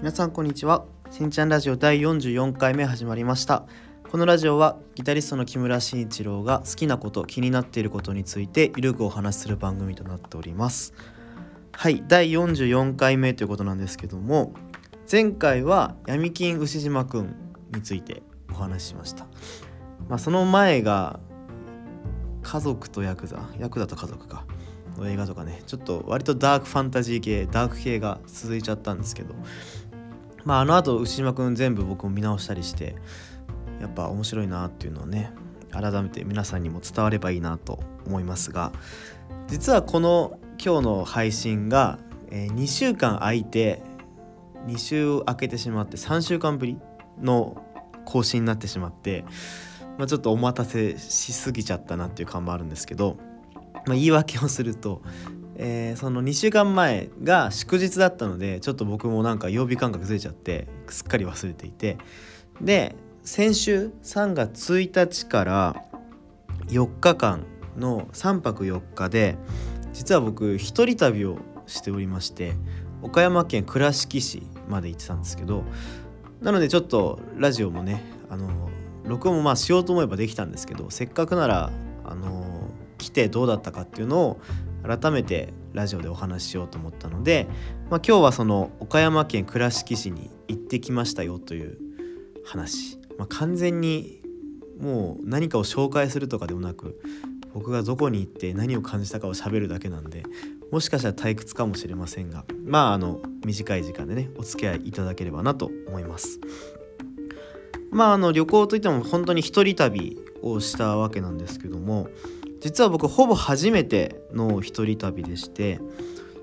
皆さんこんにちは。しんちゃんラジオ第44回目始まりました。このラジオはギタリストの木村慎一郎が好きなこと気になっていることについてゆるくお話しする番組となっております。はい第44回目ということなんですけども前回は闇金牛島くんについてお話ししました。まあその前が家族とヤクザヤクザと家族か。の映画とかねちょっと割とダークファンタジー系ダーク系が続いちゃったんですけどまああのあと牛島くん全部僕も見直したりしてやっぱ面白いなっていうのをね改めて皆さんにも伝わればいいなと思いますが実はこの今日の配信が、え、2週間空いて2週空けてしまって3週間ぶりの更新になってしまって、まあ、ちょっとお待たせしすぎちゃったなっていう感もあるんですけど、まあ、言い訳をすると、えー、その2週間前が祝日だったのでちょっと僕もなんか曜日感覚ずれちゃってすっかり忘れていて。で先週3月1日から4日間の3泊4日で実は僕一人旅をしておりまして岡山県倉敷市まで行ってたんですけどなのでちょっとラジオもねあの録音もまあしようと思えばできたんですけどせっかくならあの来てどうだったかっていうのを改めてラジオでお話ししようと思ったので、まあ、今日はその岡山県倉敷市に行ってきましたよという話。まあ、完全にもう何かを紹介するとかでもなく僕がどこに行って何を感じたかを喋るだけなんでもしかしたら退屈かもしれませんがまああの短い時間でねお付き合いいただければなと思います。まああの旅行といっても本当に一人旅をしたわけなんですけども実は僕ほぼ初めての一人旅でして、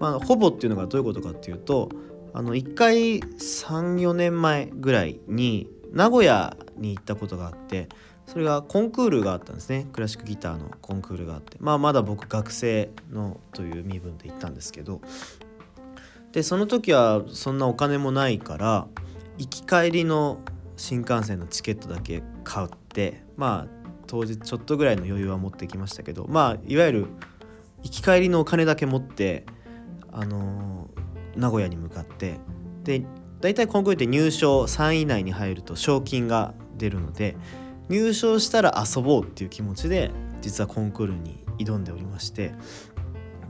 まあ、ほぼっていうのがどういうことかっていうとあの1回34年前ぐらいに名古屋に行ったことがあってそれがコンクールがあったんですね。クラシックギターのコンクールがあって。まあまだ僕学生のという身分で行ったんですけど。でその時はそんなお金もないから行き帰りの新幹線のチケットだけ買ってまあ当日ちょっとぐらいの余裕は持ってきましたけどまあいわゆる行き帰りのお金だけ持ってあのー、名古屋に向かってで大体コンクールって入賞3位以内に入ると賞金が出るので入賞したら遊ぼうっていう気持ちで実はコンクールに挑んでおりまして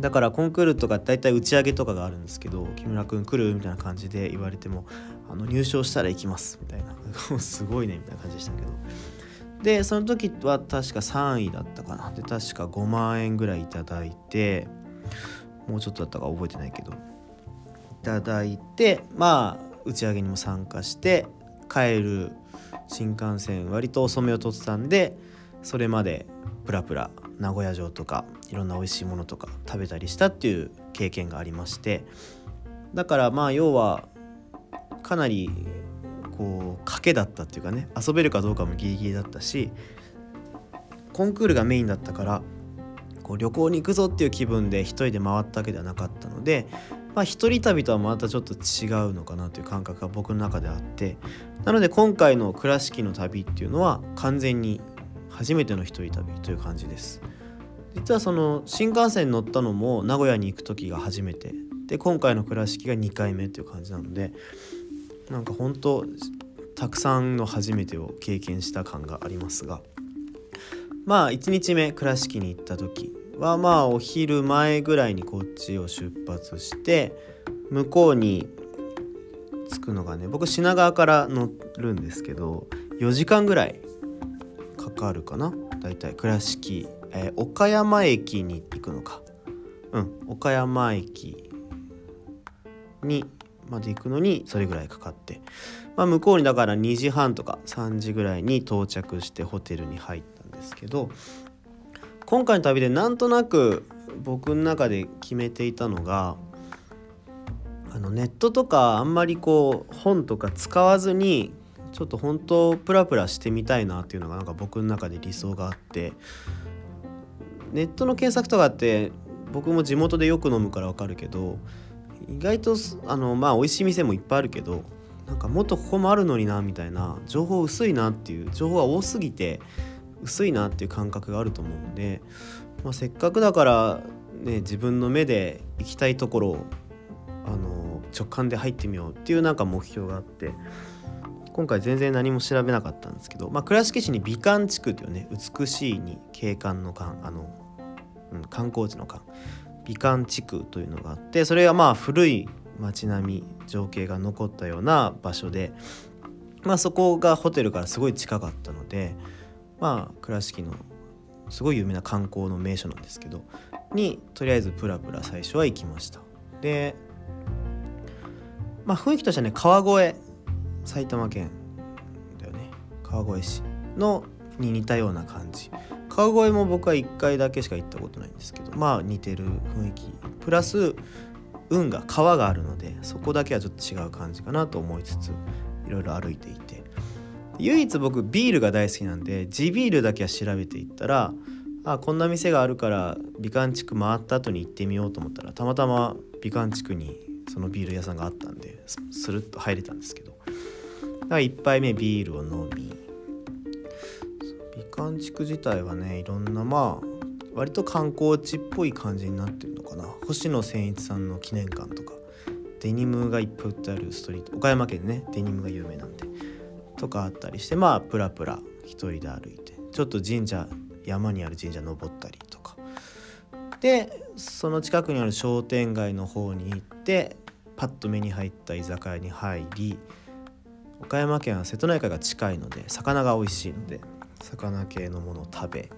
だからコンクールとか大体打ち上げとかがあるんですけど木村君来るみたいな感じで言われてもあの入賞したら行きますみたいな すごいねみたいな感じでしたけど。でその時は確か3位だったかな。で確か5万円ぐらいいただいてもうちょっとだったか覚えてないけどいただいてまあ打ち上げにも参加して帰る新幹線割と遅めを取ってたんでそれまでプラプラ名古屋城とかいろんな美味しいものとか食べたりしたっていう経験がありましてだからまあ要はかなりこう賭けだったっていうかね遊べるかどうかもギリギリだったしコンクールがメインだったからこう旅行に行くぞっていう気分で一人で回ったわけではなかったのでまあ一人旅とはまたちょっと違うのかなという感覚が僕の中であってなので今回の倉敷の旅っていうのは完全に初めての一人旅という感じです。実はその新幹線に乗ったのも名古屋に行く時が初めて。で今回の倉敷が2回目っていう感じなのでなんか本当たくさんの初めてを経験した感がありますが。まあ1日目倉敷に行った時はまあお昼前ぐらいにこっちを出発して向こうに着くのがね僕品川から乗るんですけど4時間ぐらいかかるかな？だいたい倉敷、えー、岡山駅に行くのか。うん岡山駅にまで行くのにそれぐらいかかって、まあ、向こうにだから2時半とか3時ぐらいに到着してホテルに入ったんですけど今回の旅でなんとなく僕の中で決めていたのがあのネットとかあんまりこう本とか使わずにちょっと本当プラプラしてみたいなっていうのがなんか僕の中で理想があって。ネットの検索とかって僕も地元でよく飲むからわかるけど意外とあのまあ美味しい店もいっぱいあるけどなんかもっとここもあるのになみたいな情報薄いなっていう情報が多すぎて薄いなっていう感覚があると思うんで、まあ、せっかくだから、ね、自分の目で行きたいところをあの直感で入ってみようっていうなんか目標があって今回全然何も調べなかったんですけど、まあ、倉敷市に美観地区というね美しいに景観の観あの、うん、観光地の観美観地区というのがあってそれはまあ古い街並み情景が残ったような場所で、まあ、そこがホテルからすごい近かったのでまあ倉敷のすごい有名な観光の名所なんですけどにとりあえずプラプラ最初は行きました。でまあ雰囲気としてはね川越埼玉県だよね。川越市のに似たような感じ。川越も僕は1回だけしか行ったことないんですけどまあ似てる雰囲気。プラス運が川があるのでそこだけはちょっと違う感じかなと思いつついろいろ歩いていて。唯一僕ビールが大好きなんで地ビールだけは調べていったらあこんな店があるから美観地区回った後に行ってみようと思ったらたまたま美観地区にそのビール屋さんがあったんでするっと入れたんですけど。1杯目ビールを飲み美観地区自体はねいろんなまあ割と観光地っぽい感じになってるのかな。星野千一さんの記念館とかデニムがいっぱい売ってあるストリート。岡山県ねデニムが有名なんで。とかあったりしてまあプラプラ一人で歩いてちょっと神社山にある神社登ったりとか。でその近くにある商店街の方に行ってパッと目に入った居酒屋に入り岡山県は瀬戸内海が近いので魚が美味しいので魚系のものを食べ。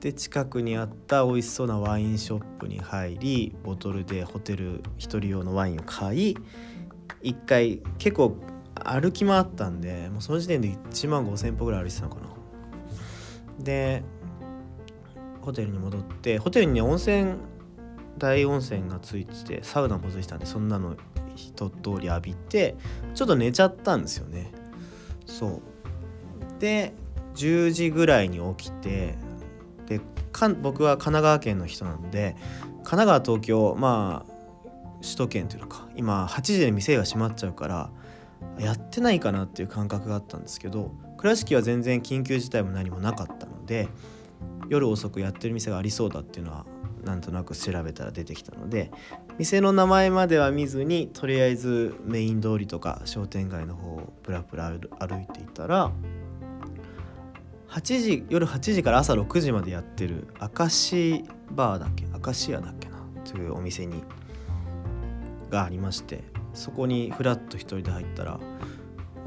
で近くにあった美味しそうなワインショップに入りボトルでホテル1人用のワインを買い1回結構歩き回ったんでもうその時点で1万5,000歩ぐらい歩いてたのかな。でホテルに戻ってホテルにね温泉大温泉がついててサウナもついてたんでそんなの一通り浴びてちょっと寝ちゃったんですよね。そう。で10時ぐらいに起きてで僕は神奈川県の人なので神奈川東京まあ首都圏というか今8時で店が閉まっちゃうからやってないかなっていう感覚があったんですけど倉敷は全然緊急事態も何もなかったので夜遅くやってる店がありそうだっていうのはなんとなく調べたら出てきたので店の名前までは見ずにとりあえずメイン通りとか商店街の方をプラプラ歩いていたら8時夜8時から朝6時までやってる明石バーだっけ？明石屋だっけな？というお店にがありましてそこにフラッと一人で入ったら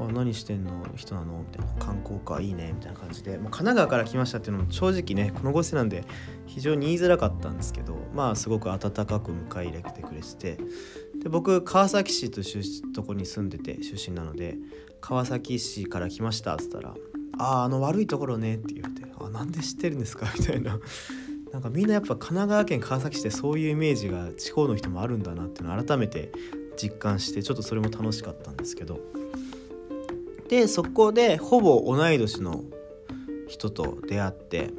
あ何してんの？人なの？みたいな観光か？いいね？みたいな感じで。もう神奈川から来ましたっていうのも正直ねこのご時世なんで非常に言いづらかったんですけどまあすごく温かく迎え入れてくれてて。で僕川崎市というとこに住んでて出身なので川崎市から来ましたっつったら「あああの悪いところね」って言われて「あなんで知ってるんですか?」みたいな。なんかみんなやっぱ神奈川県川崎市ってそういうイメージが地方の人もあるんだなっていうのを改めて実感してちょっとそれも楽しかったんですけどでそこでほぼ同い年の人と出会って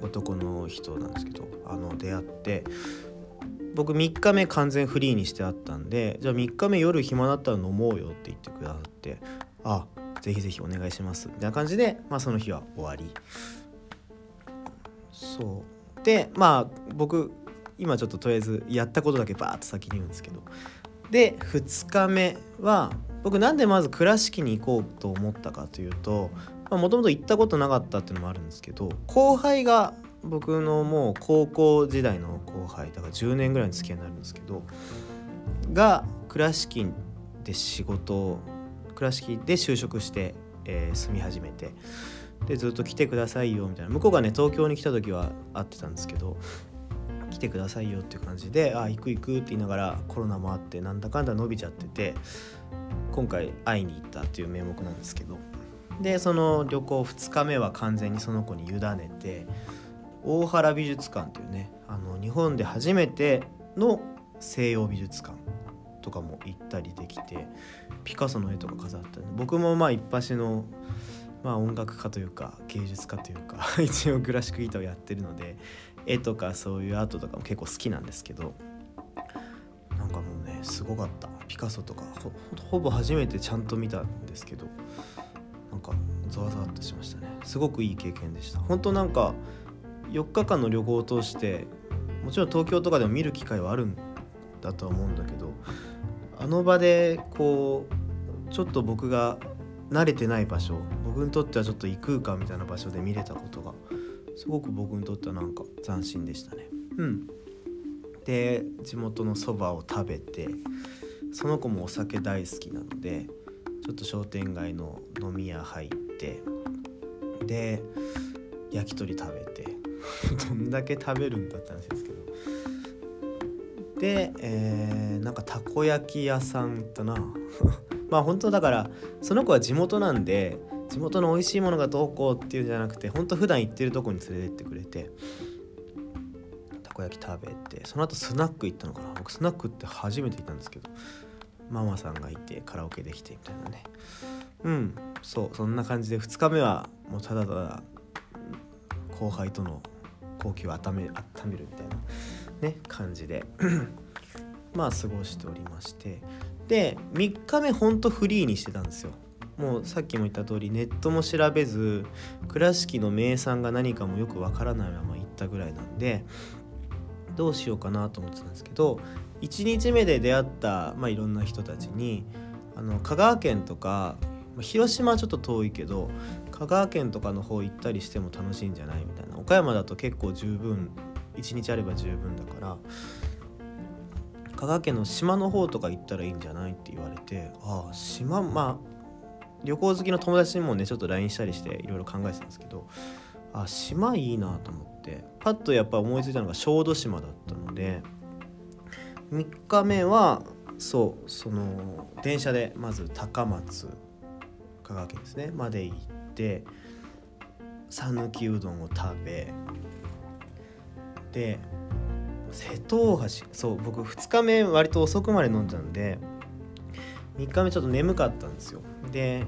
男の人なんですけどあの出会って僕3日目完全フリーにしてあったんでじゃあ3日目夜暇だったら飲もうよって言ってくださってあぜひぜひお願いします。みたいな感じで、まあ、その日は終わり。そう。でまあ僕今ちょっととりあえずやったことだけバーッと先に言うんですけど。で2日目は僕なんでまず倉敷に行こうと思ったかというともともと行ったことなかったっていうのもあるんですけど後輩が僕のもう高校時代の後輩だから10年ぐらいの付き合いになるんですけどが倉敷で仕事倉敷で就職して、えー、住み始めてでずっと来てくださいよみたいな。向こうがね東京に来た時は会ってたんですけど来てくださいよっていう感じで「あ行く行く」って言いながらコロナもあってなんだかんだ伸びちゃってて今回会いに行ったっていう名目なんですけど。でその旅行2日目は完全にその子に委ねて大原美術館というねあの日本で初めての西洋美術館とかも行ったりできてピカソの絵とか飾ったんで僕もまあ一発の、まあ、音楽家というか芸術家というか 一応クラシックギターをやってるので絵とかそういうアートとかも結構好きなんですけどなんかもうねすごかった。ピカソとかほぼ初めてちゃんと見たんですけどなんかざわざわっとしましたね。すごくいい経験でした。本当なんか4日間の旅行を通してもちろん東京とかでも見る機会はあるんだとは思うんだけどあの場でこうちょっと僕が慣れてない場所僕にとってはちょっと異空間みたいな場所で見れたことがすごく僕にとってはなんか斬新でしたね。うん、で地元のそばを食べてその子もお酒大好きなのでちょっと商店街の飲み屋入ってで焼き鳥食べて どんだけ食べるんだって話ですけどで、えー、なんかたこ焼き屋さん行ったな。まあ本当だからその子は地元なんで地元の美味しいものがどうこうっていうんじゃなくて本当普段行ってるとこに連れてってくれてたこ焼き食べてその後スナック行ったのかな。僕スナックって初めて行ったんですけどママさんがいてカラオケできてみたいなね。うんそうそんな感じで2日目はもうただただ後輩との好機を温め温めるみたいな。ね感じで。まあ過ごしておりまして。で3日目ほんとフリーにしてたんですよ。もうさっきも言った通りネットも調べず倉敷の名産が何かもよくわからないまま行ったぐらいなんでどうしようかなと思ってたんですけど1日目で出会った、まあ、いろんな人たちにあの香川県とか広島はちょっと遠いけど香川県とかの方行ったりしても楽しいんじゃないみたいな。岡山だと結構十分1日あれば十分だから香川県の島の方とか行ったらいいんじゃないって言われてああ島まあ旅行好きの友達にもねちょっと LINE したりしていろいろ考えてたんですけどあ島いいなと思ってパッとやっぱ思いついたのが小豆島だったので3日目はそうその電車でまず高松香川県ですねまで行って讃岐うどんを食べで瀬戸大橋そう僕2日目割と遅くまで飲んだんで3日目ちょっと眠かったんですよ。で、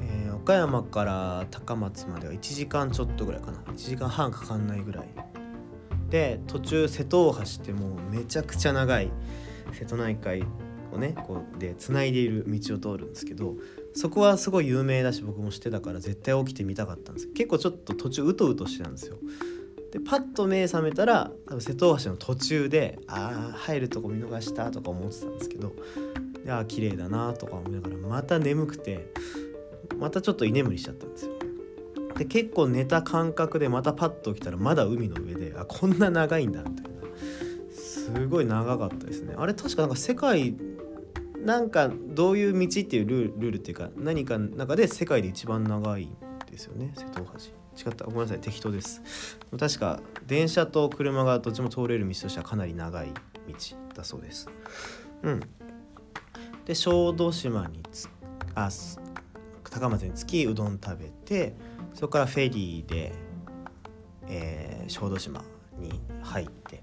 えー、岡山から高松までは1時間ちょっとぐらいかな。1時間半かかんないぐらい。で途中瀬戸大橋ってもうめちゃくちゃ長い瀬戸内海をねこうでつないでいる道を通るんですけどそこはすごい有名だし僕も知ってたから絶対起きてみたかったんです。結構ちょっと途中うとうとしてたんですよ。でパッと目覚めたら多分瀬戸大橋の途中でああ入るとこ見逃したとか思ってたんですけどああ綺麗だなとか思いながらまた眠くてまたちょっと居眠りしちゃったんですよ。で結構寝た感覚でまたパッと起きたらまだ海の上であこんな長いんだみたいな。すごい長かったですね。あれ確かなんか世界なんかどういう道っていうルールっていうか何かの中で世界で一番長いんですよね瀬戸大橋。違った。ごめんなさい。適当です。確か電車と車がどっちも通れる道としてはかなり長い道だそうです。うん。で小豆島につあ高松に着きうどん食べてそこからフェリーで、えー、小豆島に入って。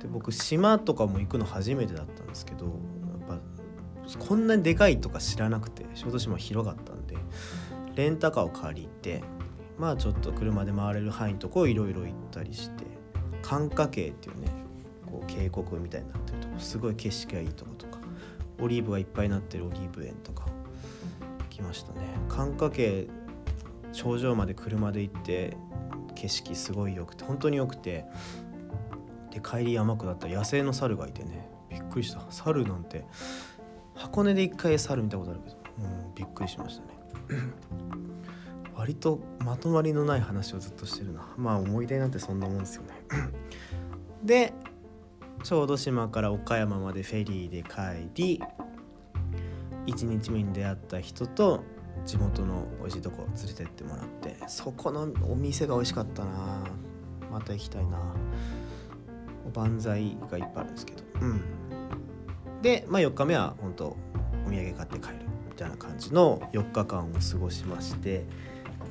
で僕島とかも行くの初めてだったんですけどやっぱこんなにでかいとか知らなくて小豆島広かったんでレンタカーを借りてまあちょっと車で回れる範囲のとこをいろいろ行ったりして寒華渓っていうねこう渓谷みたいになってるとこすごい景色がいいとことかオリーブがいっぱいになってるオリーブ園とか来ましたね。寒華渓頂上まで車で行って景色すごい良くて本当に良くてで帰り山下ったら野生の猿がいてねびっくりした。猿なんて箱根で一回猿見たことあるけどもうびっくりしましたね。割とまとまりのない話をずっとしてるな。まあ思い出なんてそんなもんですよね。で小豆島から岡山までフェリーで帰り1日目に出会った人と地元の美味しいとこ連れてってもらってそこのお店が美味しかったな。また行きたいな。おばんざいがいっぱいあるんですけど。うん。で、まあ、4日目は本当お土産買って帰るみたいな感じの4日間を過ごしまして、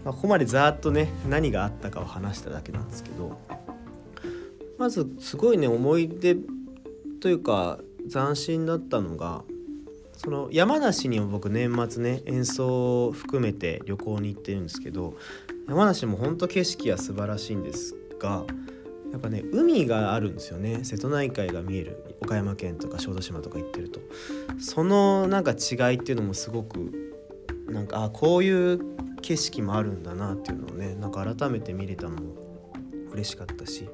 まあ、ここまでざーっとね何があったかを話しただけなんですけどまずすごいね思い出というか斬新だったのがその山梨にも僕年末ね演奏を含めて旅行に行ってるんですけど山梨も本当景色は素晴らしいんですがやっぱね海があるんですよね。瀬戸内海が見える岡山県とか小豆島とか行ってると。そのなんか違いっていうのもすごくなんかあこういう景色もあるんだなっていうのをねなんか改めて見れたのも嬉しかったし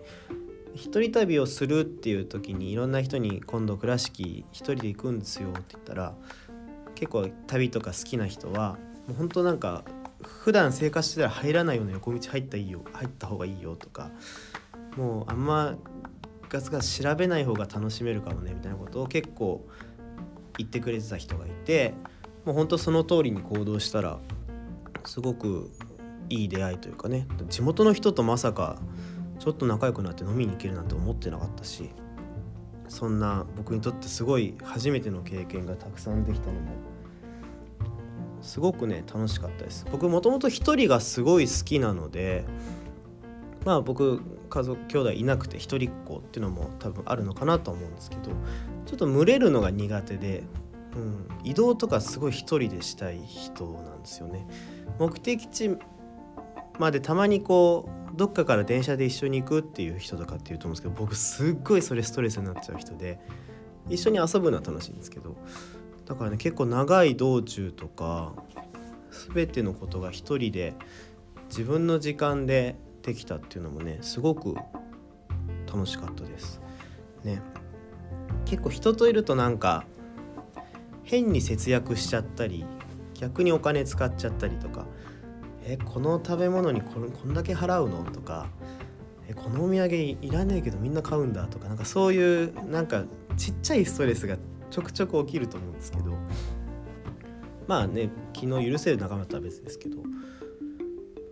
一人旅をするっていう時にいろんな人に今度倉敷一人で行くんですよって言ったら結構旅とか好きな人はもう本当なんか普段生活してたら入らないような横道入ったいいよ入った方がいいよとかもうあんまガツガツ調べない方が楽しめるかもねみたいなことを結構言ってくれてた人がいてもう本当その通りに行動したらすごくいい出会いというかね。地元の人とまさかちょっと仲良くなって飲みに行けるなんて思ってなかったしそんな僕にとってすごい初めての経験がたくさんできたのもすごくね楽しかったです。僕もともと一人がすごい好きなのでまあ僕家族兄弟いなくて一人っ子っていうのも多分あるのかなと思うんですけどちょっと群れるのが苦手で、うん、移動とかすごい一人でしたい人なんですよね。目的地までたまにこうどっかから電車で一緒に行くっていう人とかっていうと思うんですけど僕すっごいそれストレスになっちゃう人で一緒に遊ぶのは楽しいんですけどだからね結構長い道中とか全てのことが一人で自分の時間でできたっていうのもねすごく楽しかったです。ね。結構人といるとなんか変に節約しちゃったり逆にお金使っちゃったりとかえこの食べ物にここんだけ払うの？とかえこのお土産いらねえけどみんな買うんだとかなんかそういうなんかちっちゃいストレスがちょくちょく起きると思うんですけどまあね気の許せる仲間とは別ですけど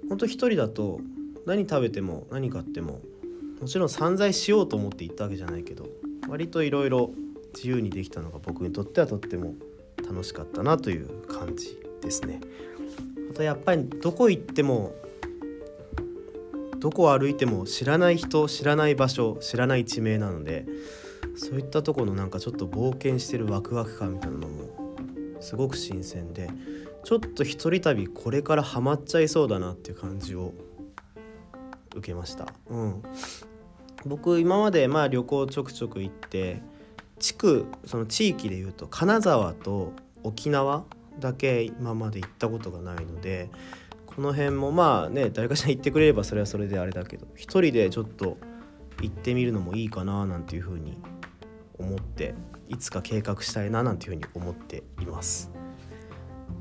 ほんと一人だと何食べても何買ってももちろん散財しようと思って行ったわけじゃないけど割といろいろ自由にできたのが僕にとってはとっても楽しかったなという感じですね。あとやっぱりどこ行ってもどこを歩いても知らない人知らない場所知らない地名なのでそういったとこのなんかちょっと冒険してるワクワク感みたいなのもすごく新鮮でちょっと一人旅これからハマっちゃいそうだなっていう感じを受けました。うん、僕今までまあ旅行ちょくちょく行って地区その地域でいうと金沢と沖縄だけ今まで行ったことがないのでこの辺もまあね誰かしら行ってくれればそれはそれであれだけど一人でちょっと行ってみるのもいいかななんていうふうに思っていつか計画したいななんていうふうに思っています。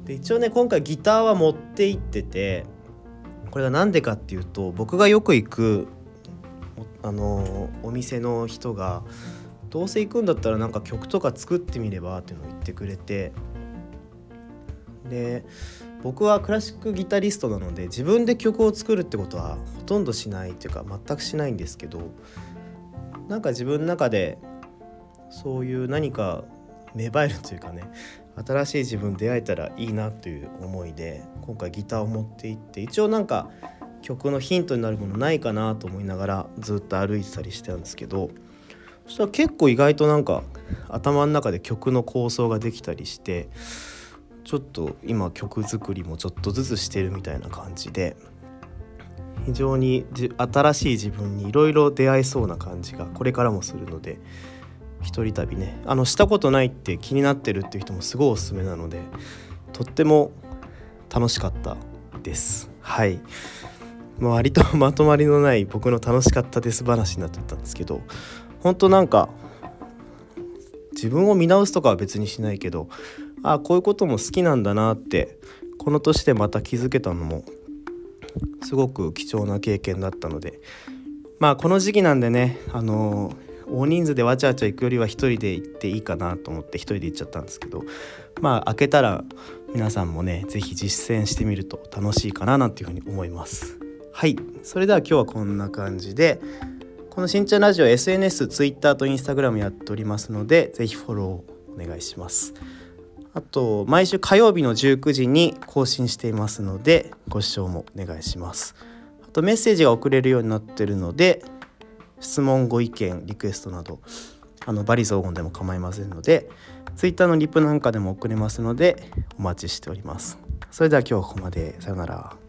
で一応ね今回ギターは持って行っててこれが何でかっていうと僕がよく行くあのお店の人がどうせ行くんだったらなんか曲とか作ってみればっていうのを言ってくれて。で僕はクラシックギタリストなので自分で曲を作るってことはほとんどしないっていうか全くしないんですけどなんか自分の中でそういう何か芽生えるというかね新しい自分出会えたらいいなという思いで今回ギターを持って行って一応なんか曲のヒントになるものないかなと思いながらずっと歩いてたりしてたんですけどそしたら結構意外となんか頭の中で曲の構想ができたりしてちょっと今曲作りもちょっとずつしてるみたいな感じで非常に新しい自分にいろいろ出会えそうな感じがこれからもするので一人旅ね。あのしたことないって気になってるっていう人もすごいおすすめなのでとっても楽しかったです。はい。割とまとまりのない僕の楽しかったです話になってたんですけど本当なんか自分を見直すとかは別にしないけどああこういうことも好きなんだなってこの年でまた気づけたのもすごく貴重な経験だったのでまあこの時期なんでねあの大人数でわちゃわちゃ行くよりは一人で行っていいかなと思って一人で行っちゃったんですけどまあ開けたら皆さんもね是非実践してみると楽しいかななんていうふうに思います。はい。それでは今日はこんな感じでこのしんちゃんラジオ SNS、Twitter と Instagram やっておりますので是非フォローお願いします。あと毎週火曜日の19時に更新していますのでご視聴もお願いします。あとメッセージが送れるようになってるので質問ご意見リクエストなどあのバリ雑言でも構いませんので Twitter のリプなんかでも送れますのでお待ちしております。それでは今日はここまで。さよなら。